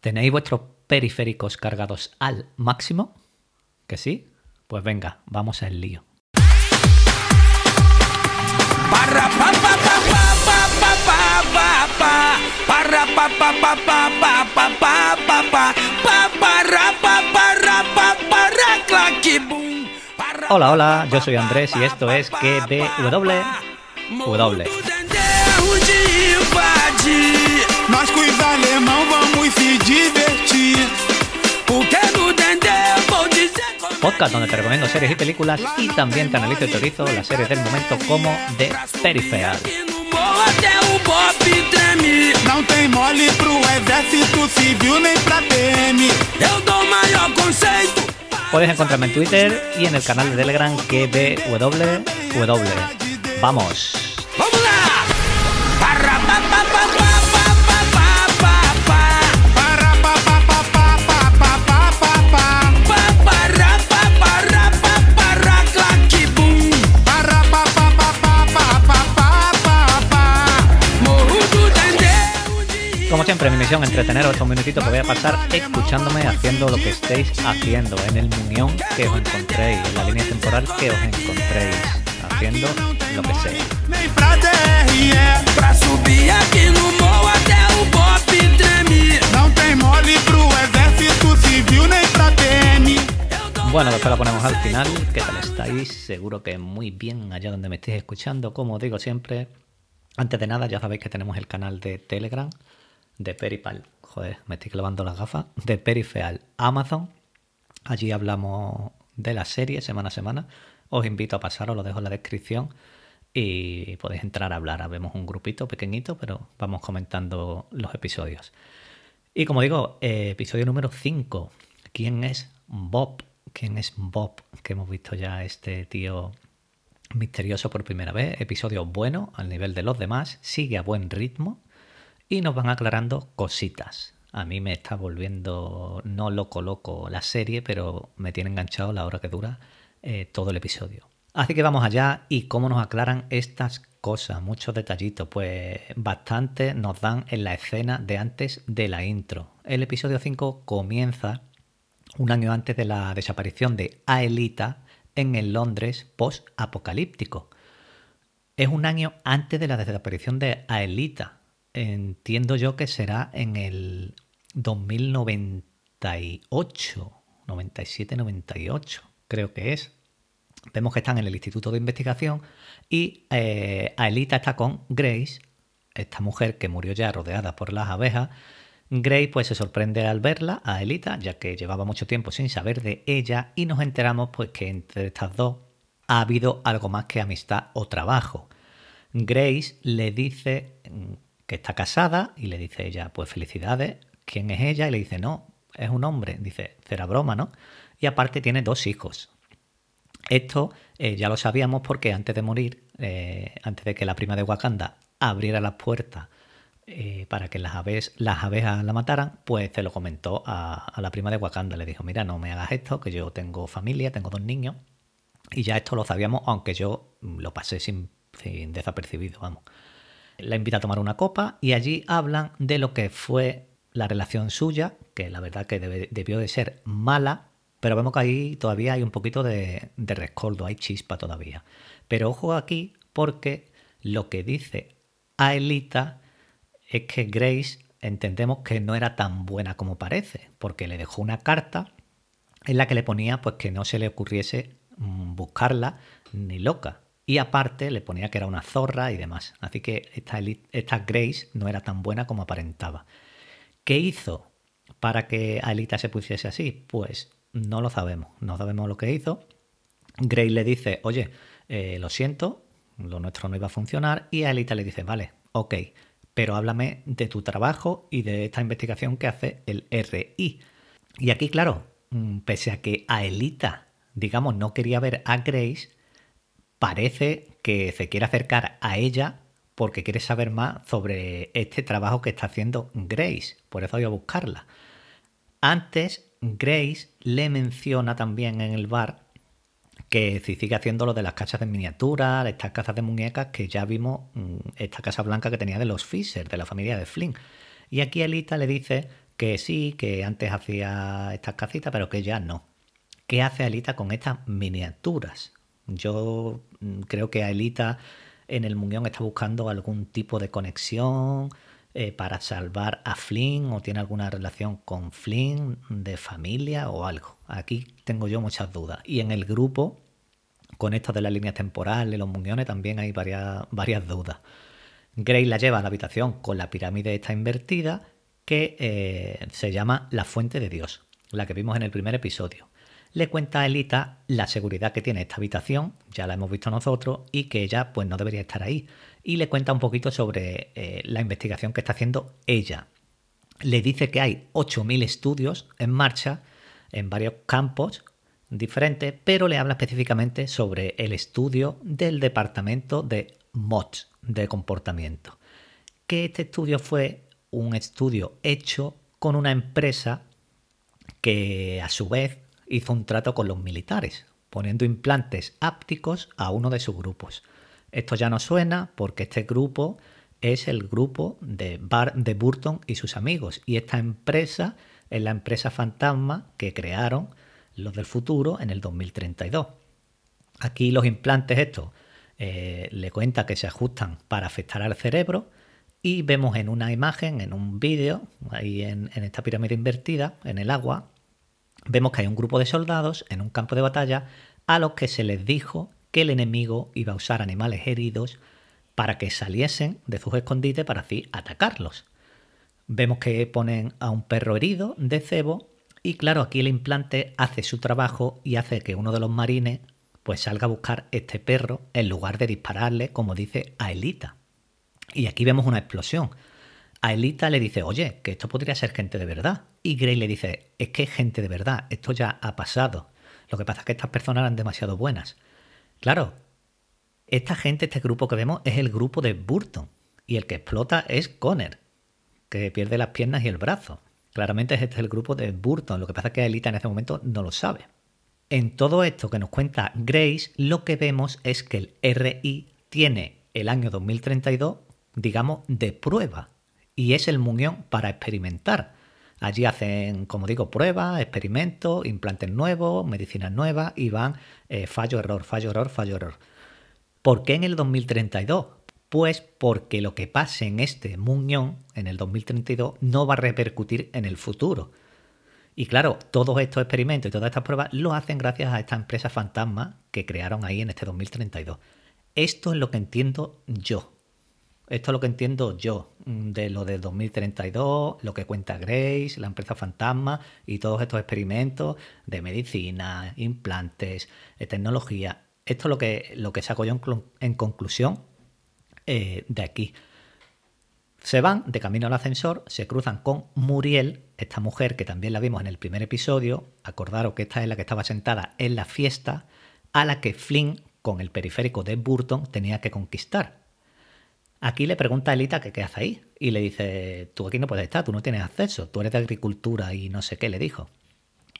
¿Tenéis vuestros periféricos cargados al máximo? ¿Que sí? Pues venga, vamos al lío. Hola, hola, yo soy Andrés y esto es GBW. W. podcast donde te recomiendo series y películas y también te analizo y teorizo las series del momento como de Peripheral. Puedes encontrarme en Twitter y en el canal de Telegram que www. Vamos. Misión entreteneros estos minutitos que voy a pasar escuchándome haciendo lo que estéis haciendo, en el muñón que os encontréis, en la línea temporal que os encontréis, haciendo lo que sea. Bueno, después la ponemos al final. ¿Qué tal estáis? Seguro que muy bien allá donde me estéis escuchando. Como digo siempre, antes de nada, ya sabéis que tenemos el canal de Telegram de Peripal. Joder, me estoy clavando las gafas. De Peripheral Amazon. Allí hablamos de la serie semana a semana. Os invito a pasaros, lo dejo en la descripción. Y podéis entrar a hablar. Vemos un grupito pequeñito, pero vamos comentando los episodios. Y como digo, eh, episodio número 5. ¿Quién es Bob? ¿Quién es Bob? Que hemos visto ya este tío misterioso por primera vez. Episodio bueno, al nivel de los demás. Sigue a buen ritmo. Y nos van aclarando cositas. A mí me está volviendo no loco loco la serie, pero me tiene enganchado la hora que dura eh, todo el episodio. Así que vamos allá y cómo nos aclaran estas cosas, muchos detallitos, pues bastante nos dan en la escena de antes de la intro. El episodio 5 comienza un año antes de la desaparición de Aelita en el Londres post-apocalíptico. Es un año antes de la desaparición de Aelita. Entiendo yo que será en el 2098, 97-98, creo que es. Vemos que están en el Instituto de Investigación y eh, Aelita está con Grace, esta mujer que murió ya rodeada por las abejas. Grace pues se sorprende al verla, a Aelita, ya que llevaba mucho tiempo sin saber de ella y nos enteramos pues que entre estas dos ha habido algo más que amistad o trabajo. Grace le dice que está casada y le dice ella, pues felicidades, ¿quién es ella? Y le dice, no, es un hombre. Dice, será broma, ¿no? Y aparte tiene dos hijos. Esto eh, ya lo sabíamos porque antes de morir, eh, antes de que la prima de Wakanda abriera las puertas eh, para que las, aves, las abejas la mataran, pues se lo comentó a, la prima de Wakanda. Le dijo, mira, no me hagas esto, que yo tengo familia, tengo dos niños. Y ya esto lo sabíamos, aunque yo lo pasé sin, sin desapercibido, vamos. La invita a tomar una copa y allí hablan de lo que fue la relación suya, que la verdad que debió de ser mala, pero vemos que ahí todavía hay un poquito de, de rescoldo, hay chispa todavía. Pero ojo aquí porque lo que dice Aelita es que Grace entendemos que no era tan buena como parece, porque le dejó una carta en la que le ponía pues que no se le ocurriese mm, buscarla ni loca. Y aparte le ponía que era una zorra y demás. Así que esta, Grace no era tan buena como aparentaba. ¿Qué hizo para que Aelita se pusiese así? Pues no lo sabemos. No sabemos lo que hizo. Grace le dice, oye, eh, lo siento, lo nuestro no iba a funcionar. Y Aelita le dice, vale, ok, pero háblame de tu trabajo y de esta investigación que hace el RI. Y aquí, claro, mm, pese a que Aelita, digamos, no quería ver a Grace, parece que se quiere acercar a ella porque quiere saber más sobre este trabajo que está haciendo Grace. Por eso voy a buscarla. Antes, Grace le menciona también en el bar que si sigue haciendo lo de las casas de miniatura, estas casas de muñecas que ya vimos, mm, esta casa blanca que tenía de los Fisher, de la familia de Flynn. Y aquí Elita le dice que sí, que antes hacía estas casitas, pero que ya no. ¿Qué hace Alita con estas miniaturas? Yo mm, creo que Alita en el Muñón está buscando algún tipo de conexión eh, para salvar a Flynn o tiene alguna relación con Flynn de familia o algo. Aquí tengo yo muchas dudas. Y en el grupo, con esto de las líneas temporales, los Muñones, también hay varias, varias dudas. Grace la lleva a la habitación con la pirámide esta invertida que eh, se llama la fuente de Dios, la que vimos en el primer episodio le cuenta a Elita la seguridad que tiene esta habitación, ya la hemos visto nosotros, y que ella pues no debería estar ahí. Y le cuenta un poquito sobre eh, la investigación que está haciendo ella. Le dice que hay 8.000 estudios en marcha en varios campos diferentes, pero le habla específicamente sobre el estudio del departamento de MOT, de comportamiento. Que este estudio fue un estudio hecho con una empresa que a su vez hizo un trato con los militares, poniendo implantes ápticos a uno de sus grupos. Esto ya no suena porque este grupo es el grupo de, Bar de Burton y sus amigos. Y esta empresa es la empresa fantasma que crearon los del futuro en el 2032. Aquí los implantes estos eh, le cuenta que se ajustan para afectar al cerebro y vemos en una imagen, en un vídeo, ahí en esta pirámide invertida, en el agua, vemos que hay un grupo de soldados en un campo de batalla a los que se les dijo que el enemigo iba a usar animales heridos para que saliesen de sus escondites para así atacarlos. Vemos que ponen a un perro herido de cebo y claro, aquí el implante hace su trabajo y hace que uno de los marines pues salga a buscar este perro en lugar de dispararle, como dice a Elita. Y aquí vemos una explosión. A Elita le dice, oye, que esto podría ser gente de verdad. Y Gray le dice, es que es gente de verdad, esto ya ha pasado. Lo que pasa es que estas personas eran demasiado buenas. Claro, esta gente, este grupo que vemos, es el grupo de Burton. Y el que explota es Conner, que pierde las piernas y el brazo. Claramente este es el grupo de Burton. Lo que pasa es que Elita en ese momento no lo sabe. En todo esto que nos cuenta Grace, lo que vemos es que el RI tiene el año 2032, digamos, de prueba. Y es el muñón para experimentar. Allí hacen, como digo, pruebas, experimentos, implantes nuevos, medicinas nuevas y van eh, fallo, error, fallo, error, fallo, error. ¿Por qué en el 2032? Pues porque lo que pase en este muñón, en el 2032, no va a repercutir en el futuro. Y claro, todos estos experimentos y todas estas pruebas lo hacen gracias a esta empresa fantasma que crearon ahí en este 2032. Esto es lo que entiendo yo. Esto es lo que entiendo yo mm, de lo del 2032, lo que cuenta Grace, la empresa fantasma y todos estos experimentos de medicina, implantes, eh, tecnología. Esto es lo que, lo que saco yo en, conclusión eh, de aquí. Se van de camino al ascensor, se cruzan con Muriel, esta mujer que también la vimos en el primer episodio. Acordaros que esta es la que estaba sentada en la fiesta a la que Flynn, con el periférico de Burton, tenía que conquistar. Aquí le pregunta a Elita que qué hace ahí. Y le dice, tú aquí no puedes estar, tú no tienes acceso, tú eres de agricultura y no sé qué, le dijo.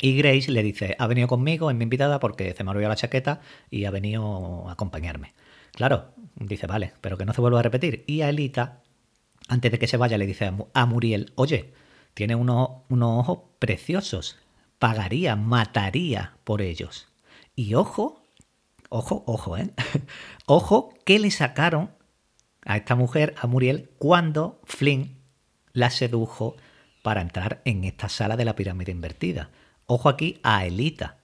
Y Grace le dice, ha venido conmigo, es mi invitada porque se me ha olvidado la chaqueta y ha venido a acompañarme. Claro, dice, vale, pero que no se vuelva a repetir. Y a Elita, antes de que se vaya, le dice a Muriel, oye, tiene unos, unos ojos preciosos, pagaría, mataría por ellos. Y ojo, ojo, ojo, ¿eh? ojo que le sacaron a esta mujer, a Muriel, cuando Flynn la sedujo para entrar en esta sala de la pirámide invertida. Ojo aquí a Elita,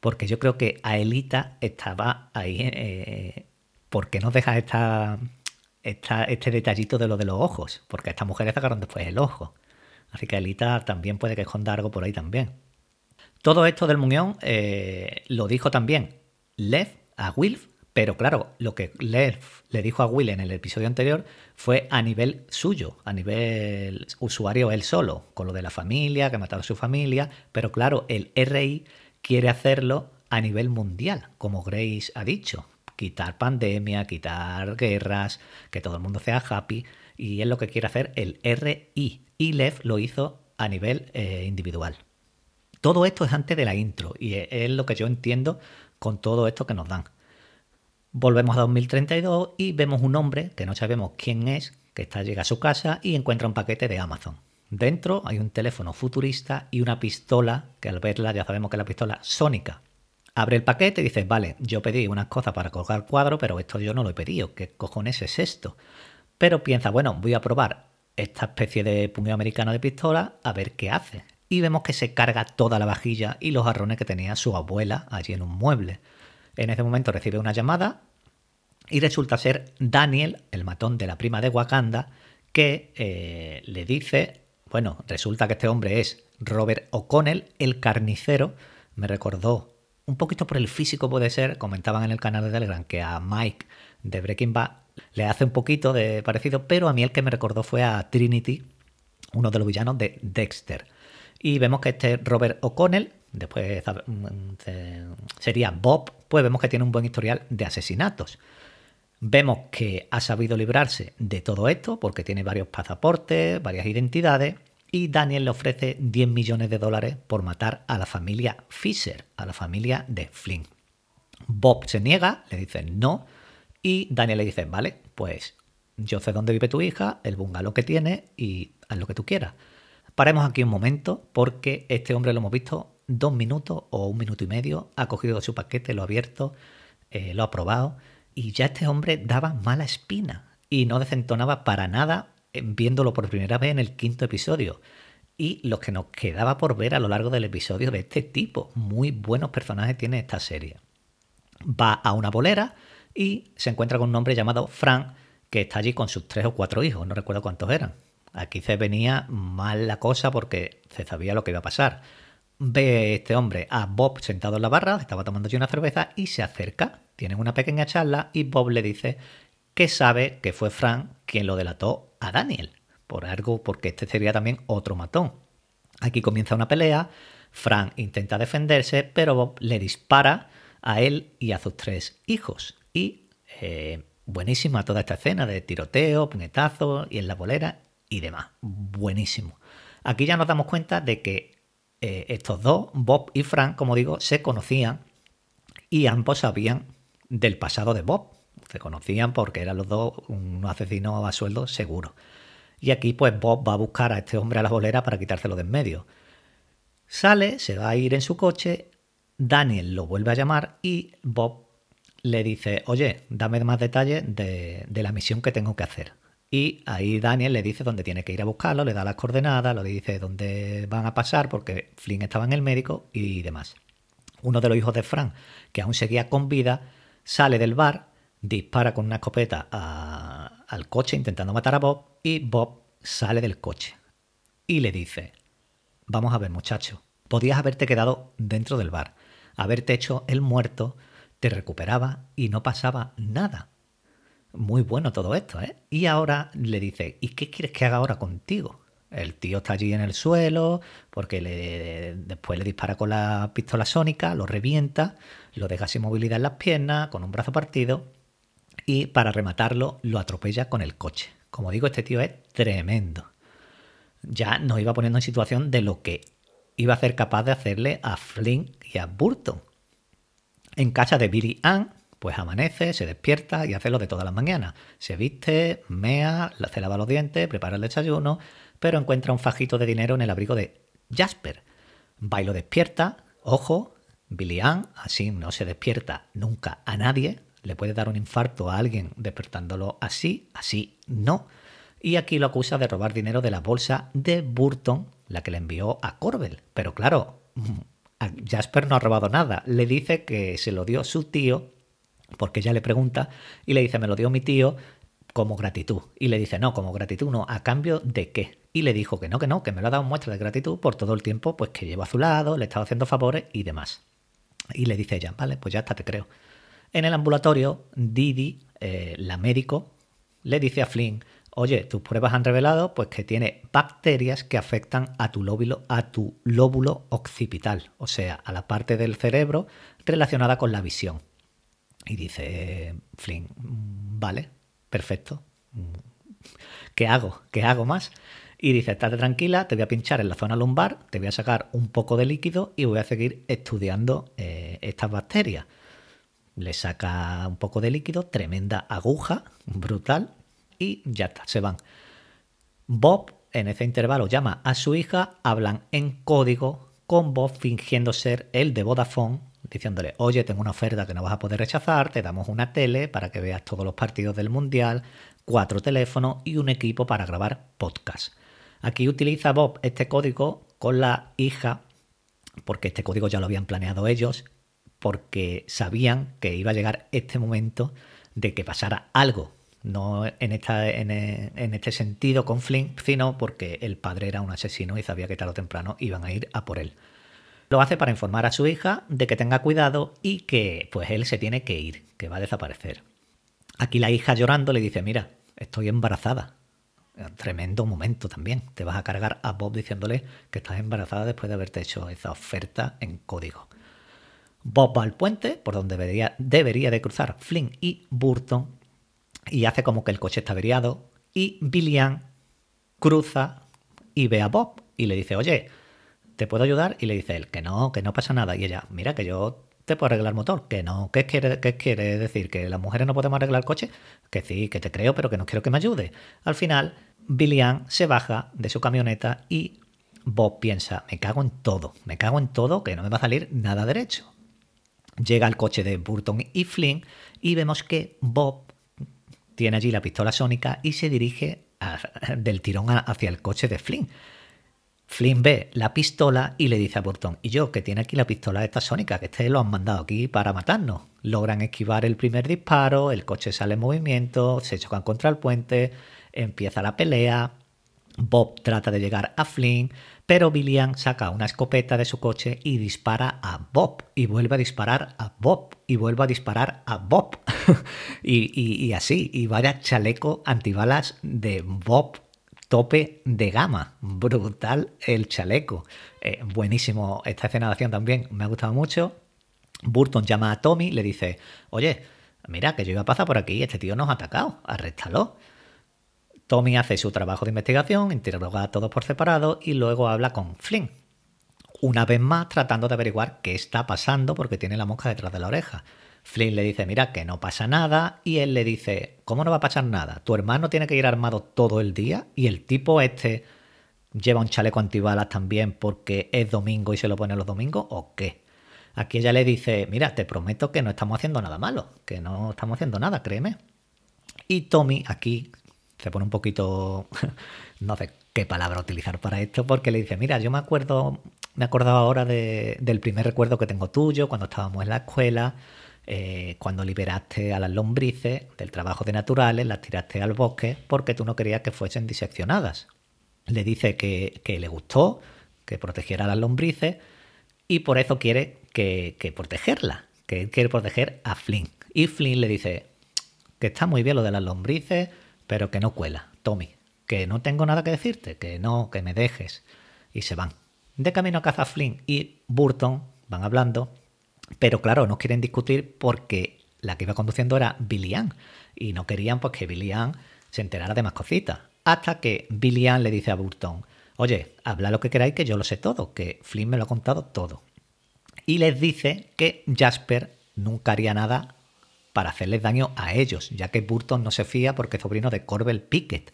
porque yo creo que a Elita estaba ahí. Eh, ¿Por qué nos deja esta, este detallito de lo de los ojos? Porque a esta mujer le sacaron después el ojo. Así que Elita también puede que esconda algo por ahí también. Todo esto del muñón eh, lo dijo también Lev a Wilf pero claro, lo que Lev le dijo a Will en el episodio anterior fue a nivel suyo, a nivel usuario él solo, con lo de la familia, que matado a su familia, pero claro, el RI quiere hacerlo a nivel mundial, como Grace ha dicho, quitar pandemia, quitar guerras, que todo el mundo sea happy, y es lo que quiere hacer el RI, y Lev lo hizo a nivel eh, individual. Todo esto es antes de la intro, y es lo que yo entiendo con todo esto que nos dan. Volvemos a 2032 y vemos un hombre que no sabemos quién es, que está, llega a su casa y encuentra un paquete de Amazon. Dentro hay un teléfono futurista y una pistola, que al verla ya sabemos que es la pistola sónica. Abre el paquete y dice, vale, yo pedí unas cosas para colgar cuadro, pero esto yo no lo he pedido. ¿Qué cojones es esto? Pero piensa, bueno, voy a probar esta especie de puño americano de pistola a ver qué hace. Y vemos que se carga toda la vajilla y los jarrones que tenía su abuela allí en un mueble. En ese momento recibe una llamada y resulta ser Daniel, el matón de la prima de Wakanda, que eh, le dice, bueno, resulta que este hombre es Robert O'Connell, el carnicero, me recordó un poquito por el físico puede ser, comentaban en el canal de Telegram que a Mike de Breaking Bad le hace un poquito de parecido, pero a mí el que me recordó fue a Trinity, uno de los villanos de Dexter. Y vemos que este Robert O'Connell, después mm, sería Bob, vemos que tiene un buen historial de asesinatos. Vemos que ha sabido librarse de todo esto porque tiene varios pasaportes, varias identidades y Daniel le ofrece 10 millones de dólares por matar a la familia Fisher, a la familia de Flynn. Bob se niega, le dice no, y Daniel le dice, vale, pues yo sé dónde vive tu hija, el bungalow que tiene y haz lo que tú quieras. Paremos aquí un momento porque este hombre lo hemos visto dos minutos o un minuto y medio, ha cogido su paquete, lo ha abierto, eh, lo ha probado y ya este hombre daba mala espina y no desentonaba para nada viéndolo por primera vez en el quinto episodio. Y lo que nos quedaba por ver a lo largo del episodio de este tipo. Muy buenos personajes tiene esta serie. Va a una bolera y se encuentra con un hombre llamado Frank, que está allí con sus tres o cuatro hijos, no recuerdo cuántos eran. Aquí se venía mal la cosa porque se sabía lo que iba a pasar. Ve este hombre a Bob sentado en la barra, estaba tomando una cerveza y se acerca. Tienen una pequeña charla y Bob le dice que sabe que fue Frank quien lo delató a Daniel, por algo, porque este sería también otro matón. Aquí comienza una pelea, Frank intenta defenderse, pero Bob le dispara a él y a sus tres hijos. Y eh, buenísima toda esta escena de tiroteo, puñetazo y en la bolera y demás. Buenísimo. Aquí ya nos damos cuenta de que eh, estos dos, Bob y Frank, como digo, se conocían y ambos sabían del pasado de Bob. Se conocían porque eran los dos unos asesinos a sueldo seguro. Y aquí pues Bob va a buscar a este hombre a la bolera para quitárselo de en medio. Sale, se va a ir en su coche, Daniel lo vuelve a llamar y Bob le dice, oye, dame más detalles de, de la misión que tengo que hacer. Y ahí Daniel le dice dónde tiene que ir a buscarlo, le da las coordenadas, le dice dónde van a pasar porque Flynn estaba en el médico y demás. Uno de los hijos de Frank, que aún seguía con vida, sale del bar dispara con una escopeta al coche intentando matar a Bob y Bob sale del coche y le dice, vamos a ver muchacho, podías haberte quedado dentro del bar, haberte hecho el muerto, te recuperaba y no pasaba nada. Muy bueno todo esto, ¿eh? Y ahora le dice, ¿y qué quieres que haga ahora contigo? El tío está allí en el suelo porque le, después le dispara con la pistola sónica, lo revienta, lo deja sin movilidad en las piernas, con un brazo partido y para rematarlo lo atropella con el coche. Como digo, este tío es tremendo. Ya nos iba poniendo en situación de lo que iba a ser capaz de hacerle a Flynn y a Burton. En casa de Billy Ann, pues amanece, se despierta y hace lo de todas las mañanas. Se viste, mea, se lava los dientes, prepara el desayuno, pero encuentra un fajito de dinero en el abrigo de Jasper. Va y lo despierta, ojo, Billy Ann así no se despierta nunca a nadie, le puede dar un infarto a alguien despertándolo así, así no. Y aquí lo acusa de robar dinero de la bolsa de Burton, la que le envió a Corbel. Pero claro, Jasper no ha robado nada. Le dice que se lo dio su tío, porque ella le pregunta, y le dice, me lo dio mi tío como gratitud. Y le dice, no, como gratitud no, ¿a cambio de qué? Y le dijo que no, que no, que me lo ha dado muestra de gratitud por todo el tiempo pues que llevo a su lado, le estaba haciendo favores y demás. Y le dice ella, vale, pues ya está, te creo. En el ambulatorio, Didi, eh, la médico, le dice a Flynn, oye, tus pruebas han revelado pues, que tiene bacterias que afectan a tu, lóbulo, a tu lóbulo occipital, o sea, a la parte del cerebro relacionada con la visión. Y dice Flynn, vale, perfecto. ¿Qué hago? ¿Qué hago más? Y dice, estate tranquila, te voy a pinchar en la zona lumbar, te voy a sacar un poco de líquido y voy a seguir estudiando eh, estas bacterias le saca un poco de líquido, tremenda aguja, brutal, y ya está, se van. Bob en ese intervalo llama a su hija, hablan en código con Bob fingiendo ser el de Vodafone, diciéndole, oye, tengo una oferta que no vas a poder rechazar, te damos una tele para que veas todos los partidos del Mundial, cuatro teléfonos y un equipo para grabar podcast. Aquí utiliza Bob este código con la hija, porque este código ya lo habían planeado ellos, porque sabían que iba a llegar este momento de que pasara algo. No en, esta, en, en este sentido con Flynn, sino porque el padre era un asesino y sabía que tarde o temprano iban a ir a por él. Lo hace para informar a su hija de que tenga cuidado y que pues él se tiene que ir, que va a desaparecer. Aquí la hija llorando le dice, mira, estoy embarazada. Tremendo momento también. Te vas a cargar a Bob diciéndole que estás embarazada después de haberte hecho esa oferta en código. Bob va al puente, por donde debería, debería de cruzar Flynn y Burton, y hace como que el coche está averiado, y Billian cruza y ve a Bob y le dice, oye, ¿te puedo ayudar? Y le dice él, que no, que no pasa nada. Y ella, mira, que yo te puedo arreglar el motor. Que no, ¿qué quiere, qué quiere decir? ¿Que las mujeres no podemos arreglar el coche? Que sí, que te creo, pero que no quiero que me ayude. Al final, Billian se baja de su camioneta y Bob piensa, me cago en todo, me cago en todo, que no me va a salir nada derecho. Llega al coche de Burton y Flynn y vemos que Bob tiene allí la pistola sónica y se dirige a, del tirón hacia el coche de Flynn. Flynn ve la pistola y le dice a Burton, y yo, que tiene aquí la pistola esta sónica, que este lo han mandado aquí para matarnos. Logran esquivar el primer disparo, el coche sale en movimiento, se chocan contra el puente, empieza la pelea, Bob trata de llegar a Flynn, pero Billian saca una escopeta de su coche y dispara a Bob, y vuelve a disparar a Bob, y vuelve a disparar a Bob. y, y así, y vaya chaleco antibalas de Bob tope de gama. Brutal el chaleco. Eh, buenísimo esta escena de acción también, me ha gustado mucho. Burton llama a Tommy, le dice, oye, mira que yo iba a pasar por aquí y este tío nos ha atacado, arréstalo. Tommy hace su trabajo de investigación, interroga a todos por separado y luego habla con Flynn. Una vez más tratando de averiguar qué está pasando porque tiene la mosca detrás de la oreja. Flynn le dice, mira, que no pasa nada, y él le dice, ¿cómo no va a pasar nada? Tu hermano tiene que ir armado todo el día, y el tipo este lleva un chaleco antibalas también porque es domingo y se lo pone los domingos, ¿o qué? Aquí ella le dice, mira, te prometo que no estamos haciendo nada malo, que no estamos haciendo nada, créeme. Y Tommy aquí se pone un poquito, no sé qué palabra utilizar para esto, porque le dice, mira, yo me acuerdo, me acordaba ahora de, del primer recuerdo que tengo tuyo, cuando estábamos en la escuela, eh, cuando liberaste a las lombrices del trabajo de naturales, las tiraste al bosque porque tú no querías que fuesen diseccionadas. Le dice que, le gustó, que protegiera a las lombrices y por eso quiere que, que protegerla, que quiere proteger a Flynn. Y Flynn le dice que está muy bien lo de las lombrices, pero que no cuela, Tommy, que no tengo nada que decirte, que no, que me dejes. Y se van. De camino a casa Flynn y Burton van hablando pero claro, no quieren discutir porque la que iba conduciendo era Billy y no querían pues que Billy Ann se enterara de más cositas. Hasta que Billy le dice a Burton, oye, habla lo que queráis que yo lo sé todo, que Flynn me lo ha contado todo. Y les dice que Jasper nunca haría nada para hacerles daño a ellos, ya que Burton no se fía porque es sobrino de Corbel Pickett.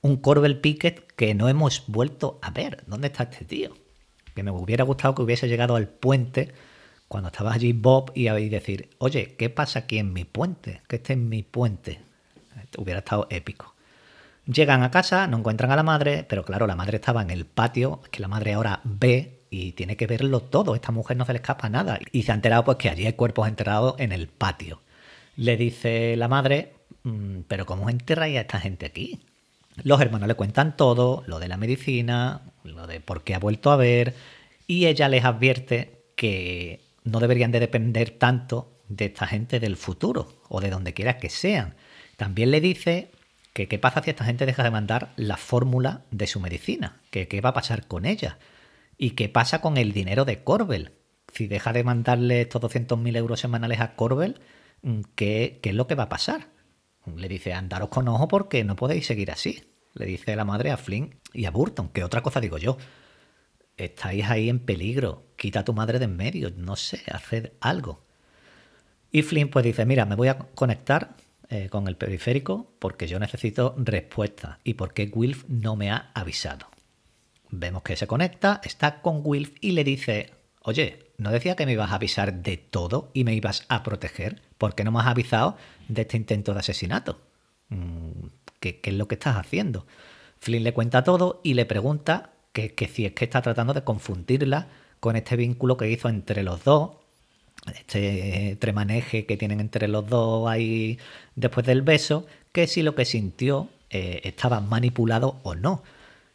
Un Corbel Pickett que no hemos vuelto a ver. ¿Dónde está este tío? Que me hubiera gustado que hubiese llegado al puente cuando estaba allí Bob y decir, oye, ¿qué pasa aquí en mi puente? Que este es mi puente. Hubiera estado épico. Llegan a casa, no encuentran a la madre, pero claro, la madre estaba en el patio, que la madre ahora ve y tiene que verlo todo. Esta mujer no se le escapa nada. Y se ha enterado pues que allí hay cuerpos enterrados en el patio. Le dice la madre, mm, pero ¿cómo enterráis a esta gente aquí? Los hermanos le cuentan todo, lo de la medicina, lo de por qué ha vuelto a ver, y ella les advierte que no deberían de depender tanto de esta gente del futuro o de donde quiera que sean. También le dice que qué pasa si esta gente deja de mandar la fórmula de su medicina, que qué va a pasar con ella y qué pasa con el dinero de Corbel. Si deja de mandarle estos 200.000 euros semanales a Corbel, mm, ¿qué, ¿qué es lo que va a pasar? Le dice, andaros con ojo porque no podéis seguir así. Le dice la madre a Flynn y a Burton, que otra cosa digo yo estáis ahí en peligro, quita a tu madre de en medio, no sé, haced algo. Y Flynn pues dice, mira, me voy a conectar eh, con el periférico porque yo necesito respuesta y porque Wilf no me ha avisado. Vemos que se conecta, está con Wilf y le dice, oye, ¿no decía que me ibas a avisar de todo y me ibas a proteger? ¿Por qué no me has avisado de este intento de asesinato? Mm, ¿Qué, qué es lo que estás haciendo? Flynn le cuenta todo y le pregunta que, si es que está tratando de confundirla con este vínculo que hizo entre los dos, este tremaneje que tienen entre los dos ahí después del beso, que si lo que sintió eh, estaba manipulado o no.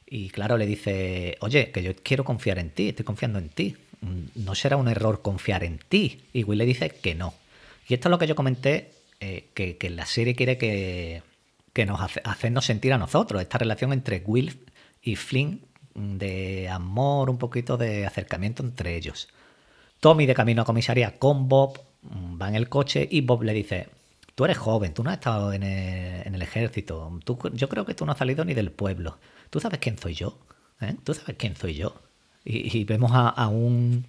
Y claro, le dice, oye, que yo quiero confiar en ti, estoy confiando en ti. Mm, No será un error confiar en ti. Y Will le dice que no. Y esto es lo que yo comenté, eh, que, la serie quiere que, que nos hace, hacernos sentir a nosotros, esta relación entre Will y Flynn, de amor, un poquito de acercamiento entre ellos. Tommy de camino a comisaría con Bob mm, va en el coche y Bob le dice, tú eres joven, tú no has estado en el, ejército, tú- yo creo que tú no has salido ni del pueblo, ¿tú sabes quién soy yo? ¿Eh? ¿Tú sabes quién soy yo? Y, vemos a, a un,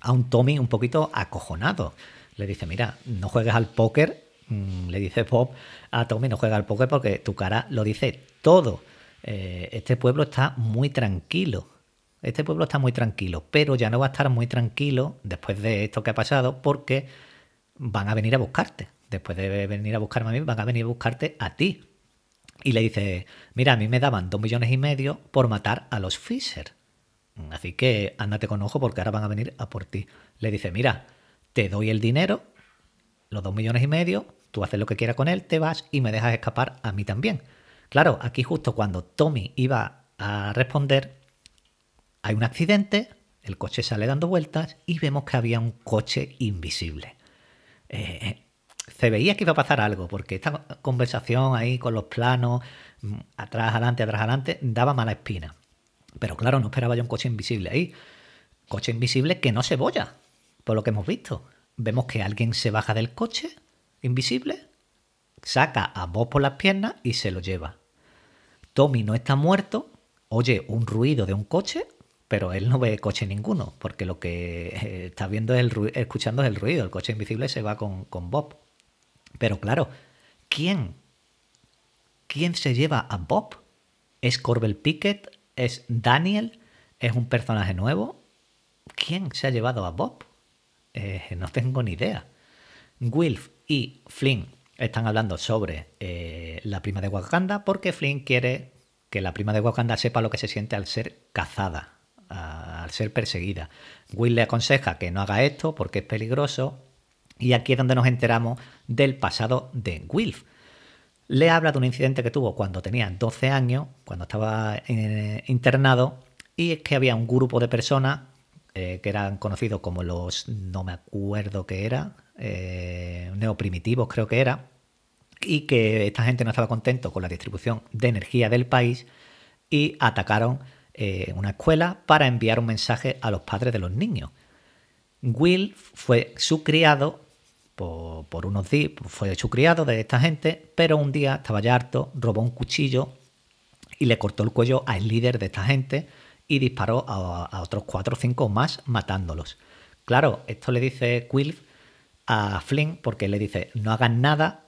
a un Tommy un poquito acojonado. Le dice, mira, no juegues al póker, mm, le dice Bob a Tommy, no juegues al póker porque tu cara lo dice todo. Eh, este pueblo está muy tranquilo. Este pueblo está muy tranquilo, pero ya no va a estar muy tranquilo después de esto que ha pasado porque van a venir a buscarte. Después de venir a buscarme a mí, van a venir a buscarte a ti. Y le dice, mira, a mí me daban dos millones y medio por matar a los Fisher. Así que ándate con ojo porque ahora van a venir a por ti. Le dice, mira, te doy el dinero, los dos millones y medio, tú haces lo que quieras con él, te vas y me dejas escapar a mí también. Claro, aquí justo cuando Tommy iba a responder, hay un accidente, el coche sale dando vueltas y vemos que había un coche invisible. Eh, se veía que iba a pasar algo, porque esta conversación ahí con los planos, mm, atrás, adelante, atrás, adelante, daba mala espina. Pero claro, no esperaba yo un coche invisible ahí. Coche invisible que no se bolla, por lo que hemos visto. Vemos que alguien se baja del coche invisible, saca a Bob por las piernas y se lo lleva. Tommy no está muerto, oye un ruido de un coche, pero él no ve coche ninguno, porque lo que eh, está viendo es el escuchando es el ruido. El coche invisible se va con, con Bob. Pero claro, ¿quién? ¿Quién se lleva a Bob? ¿Es Corbel Pickett? ¿Es Daniel? ¿Es un personaje nuevo? ¿Quién se ha llevado a Bob? Eh, no tengo ni idea. Wilf y Flynn están hablando sobre eh, la prima de Wakanda porque Flynn quiere que la prima de Wakanda sepa lo que se siente al ser cazada, al ser perseguida. Will le aconseja que no haga esto porque es peligroso y aquí es donde nos enteramos del pasado de Wilf. Le habla de un incidente que tuvo cuando tenía 12 años, cuando estaba eh, internado, y es que había un grupo de personas eh, que eran conocidos como los, no me acuerdo qué era, eh, neoprimitivos creo que era, y que esta gente no estaba contento con la distribución de energía del país y atacaron eh, una escuela para enviar un mensaje a los padres de los niños. Will fue su criado por, por unos días, fue su criado de esta gente, pero un día estaba ya harto, robó un cuchillo y le cortó el cuello al líder de esta gente y disparó a, otros cuatro o cinco más matándolos. Claro, esto le dice Will a Flynn porque le dice, no hagas nada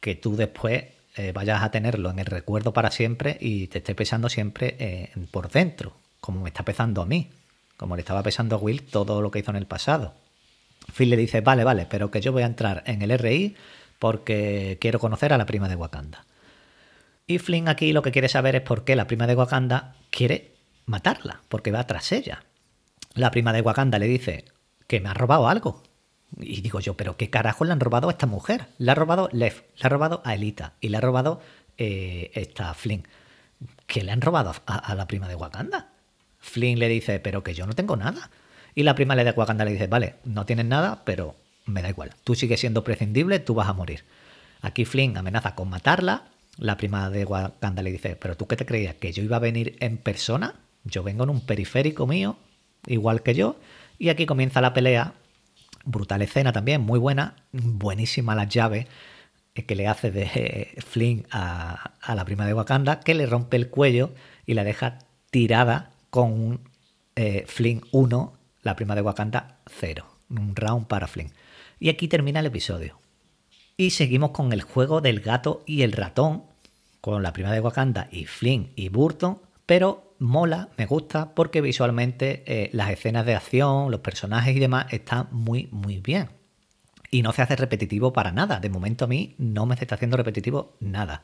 que tú después eh, vayas a tenerlo en el recuerdo para siempre y te esté pesando siempre eh, por dentro, como me está pesando a mí, como le estaba pesando a Will todo lo que hizo en el pasado. Phil le dice, vale, vale, pero que yo voy a entrar en el RI porque quiero conocer a la prima de Wakanda. Y Flynn aquí lo que quiere saber es por qué la prima de Wakanda quiere matarla, porque va tras ella. La prima de Wakanda le dice que me ha robado algo. Y digo yo, pero ¿qué carajo le han robado a esta mujer? Le ha robado Lev, le ha robado a Elita y le ha robado eh, esta Flynn. ¿Qué le han robado a, la prima de Wakanda? Flynn le dice, pero que yo no tengo nada. Y la prima de Wakanda le dice, vale, no tienes nada, pero me da igual. Tú sigues siendo prescindible, tú vas a morir. Aquí Flynn amenaza con matarla. La prima de Wakanda le dice, pero tú qué te creías, que yo iba a venir en persona? Yo vengo en un periférico mío, igual que yo. Y aquí comienza la pelea. Brutal escena también, muy buena. Buenísima las llaves que le hace de Flynn a, a la prima de Wakanda, que le rompe el cuello y la deja tirada con un eh, Flynn 1, la prima de Wakanda 0. Un round para Flynn. Y aquí termina el episodio. Y seguimos con el juego del gato y el ratón, con la prima de Wakanda y Flynn y Burton, pero mola, me gusta, porque visualmente eh, las escenas de acción, los personajes y demás están muy, muy bien. Y no se hace repetitivo para nada. De momento a mí no me está haciendo repetitivo nada.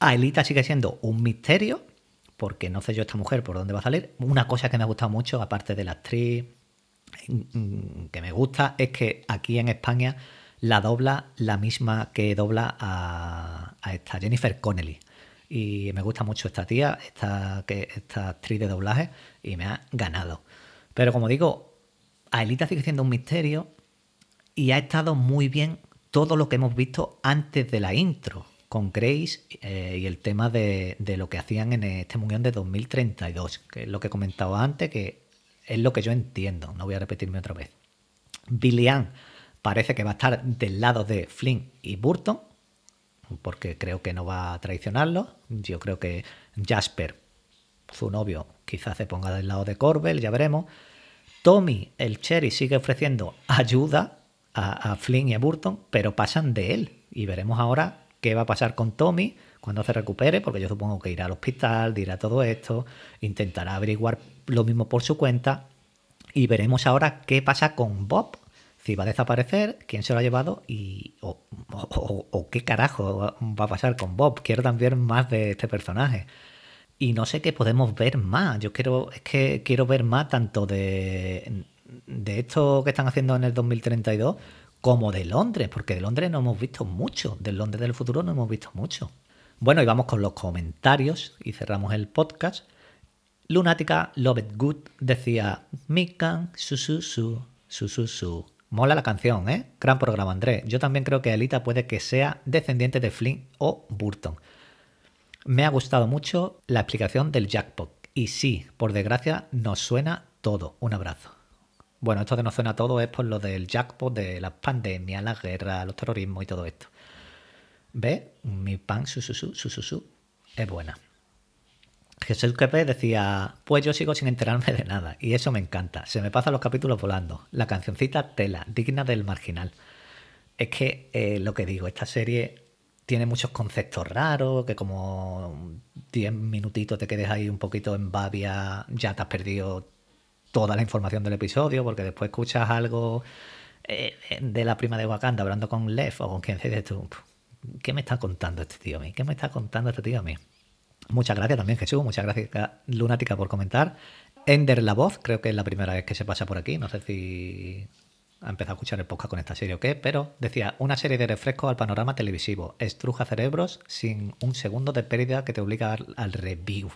Aelita sigue siendo un misterio, porque no sé yo esta mujer por dónde va a salir. Una cosa que me ha gustado mucho, aparte de la actriz mm, que me gusta, es que aquí en España la dobla la misma que dobla a, esta Jennifer Connelly. Y me gusta mucho esta tía, esta, esta actriz de doblaje, y me ha ganado. Pero como digo, Aelita sigue siendo un misterio y ha estado muy bien todo lo que hemos visto antes de la intro con Grace eh, y el tema de, de, lo que hacían en este Mundial de 2032, que es lo que he comentado antes, que es lo que yo entiendo, no voy a repetirme otra vez. Billy Ann parece que va a estar del lado de Flynn y Burton, porque creo que no va a traicionarlo. Yo creo que Jasper, su novio, quizás se ponga del lado de Corbel, ya veremos. Tommy, el Cherry, sigue ofreciendo ayuda a, Flynn y a Burton, pero pasan de él. Y veremos ahora qué va a pasar con Tommy cuando se recupere, porque yo supongo que irá al hospital, dirá todo esto, intentará averiguar lo mismo por su cuenta. Y veremos ahora qué pasa con Bob, si va a desaparecer, quién se lo ha llevado y o, qué carajo va a pasar con Bob. Quiero también más de este personaje. Y no sé qué podemos ver más. Yo quiero, es que quiero ver más tanto de, de esto que están haciendo en el 2032 como de Londres, porque de Londres no hemos visto mucho. Del Londres del futuro no hemos visto mucho. Bueno, y vamos con los comentarios y cerramos el podcast. Lunática Love It Good decía Mikan su su su su su su Mola la canción, ¿eh? Gran programa, Andrés. Yo también creo que Elita puede que sea descendiente de Flynn o Burton. Me ha gustado mucho la explicación del jackpot. Y sí, por desgracia, nos suena todo. Un abrazo. Bueno, esto de nos suena todo es por lo del jackpot, de las pandemias, la guerra, los terrorismos y todo esto. ¿Ve? Mi pan, su, su, su, su, su, su, es buena. Jesús Quepe decía, pues yo sigo sin enterarme de nada, y eso me encanta. Se me pasan los capítulos volando. La cancioncita Tela, digna del marginal. Es que eh, lo que digo, esta serie tiene muchos conceptos raros, que como 10 minutitos te quedes ahí un poquito en babia, ya te has perdido toda la información del episodio, porque después escuchas algo eh, de la prima de Wakanda hablando con Lev o con quien se dice tú, ¿qué me está contando este tío a mí? ¿Qué me está contando este tío a mí? Muchas gracias también, Jesús. Muchas gracias, Lunática, por comentar. Ender La Voz, creo que es la primera vez que se pasa por aquí. No sé si ha empezado a escuchar el podcast con esta serie o qué, pero decía, una serie de refrescos al panorama televisivo. Estruja cerebros sin un segundo de pérdida que te obliga al review.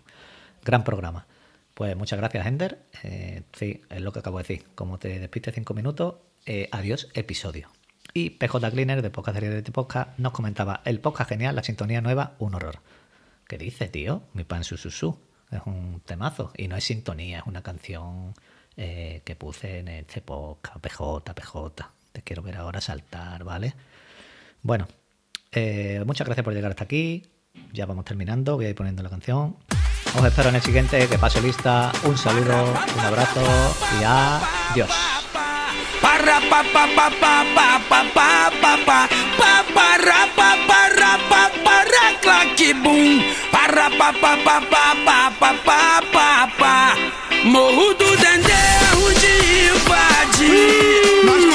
Gran programa. Pues muchas gracias, Ender. Eh, sí, es lo que acabo de decir. Como te despiste cinco minutos, eh, adiós, episodio. Y PJ Cleaner de Podcast Serie de Podcast nos comentaba, el podcast genial, la sintonía nueva, un horror. ¿Qué dice, tío? Mi pan su, su, su. Es un temazo. Y no es sintonía, es una canción eh, que puse en este podcast. PJ, PJ. Te quiero ver ahora saltar, ¿vale? Bueno, eh, muchas gracias por llegar hasta aquí. Ya vamos terminando. Voy a ir poniendo la canción. Os espero en el siguiente. Que pase lista. Un saludo, un abrazo y adiós. para pa pa pa pa pa pa pa Morro do Dendê de invade